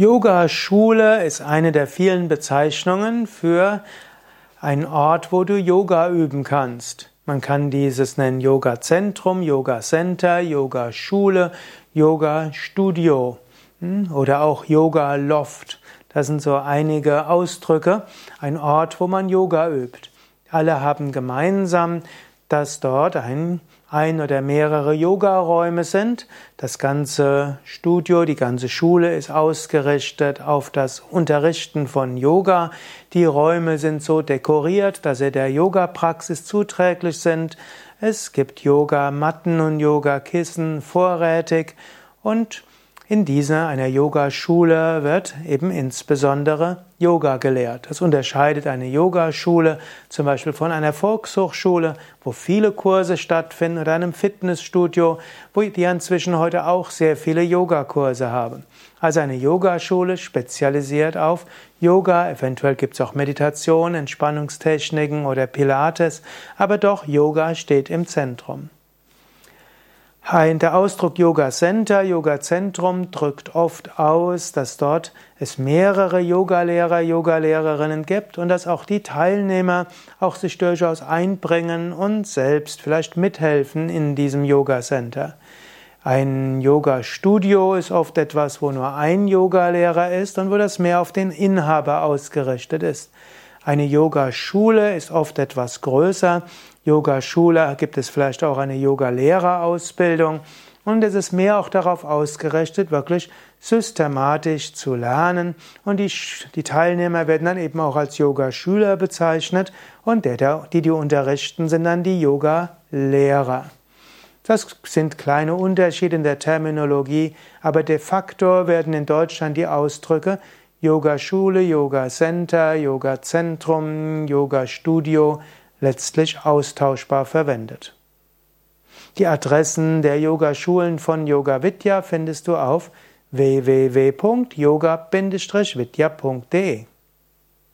Yoga-Schule ist eine der vielen Bezeichnungen für einen Ort, wo du Yoga üben kannst. Man kann dieses nennen Yoga-Zentrum, Yoga-Center, Yoga-Schule, Yoga-Studio hm, oder auch Yoga-Loft. Das sind so einige Ausdrücke, ein Ort, wo man Yoga übt. Alle haben gemeinsam, dass dort ein ein oder mehrere Yogaräume sind. Das ganze Studio, die ganze Schule ist ausgerichtet auf das Unterrichten von Yoga. Die Räume sind so dekoriert, dass sie der Yoga-Praxis zuträglich sind. Es gibt Yogamatten und Yogakissen vorrätig und in dieser einer Yogaschule wird eben insbesondere Yoga gelehrt. Das unterscheidet eine Yogaschule zum Beispiel von einer Volkshochschule, wo viele Kurse stattfinden, oder einem Fitnessstudio, wo die inzwischen heute auch sehr viele Yogakurse haben. Also eine Yogaschule spezialisiert auf Yoga, eventuell gibt es auch Meditation, Entspannungstechniken oder Pilates, aber doch Yoga steht im Zentrum. Der Ausdruck Yoga Center, Yoga Zentrum drückt oft aus, dass dort es mehrere Yogalehrer, Yogalehrerinnen gibt und dass auch die Teilnehmer auch sich durchaus einbringen und selbst vielleicht mithelfen in diesem Yoga Center. Ein Yoga-Studio ist oft etwas, wo nur ein Yogalehrer ist und wo das mehr auf den Inhaber ausgerichtet ist. Eine Yogaschule ist oft etwas größer. Yogaschule gibt es vielleicht auch eine Yogalehrerausbildung. Und es ist mehr auch darauf ausgerichtet, wirklich systematisch zu lernen. Und die, die Teilnehmer werden dann eben auch als Yogaschüler bezeichnet. Und der, die, die unterrichten, sind dann die Yogalehrer. Das sind kleine Unterschiede in der Terminologie, aber de facto werden in Deutschland die Ausdrücke Yogaschule, Yoga Center, Yoga Zentrum, Yoga Studio letztlich austauschbar verwendet. Die Adressen der Yogaschulen von Yoga Vidya findest du auf www.yoga-vidya.de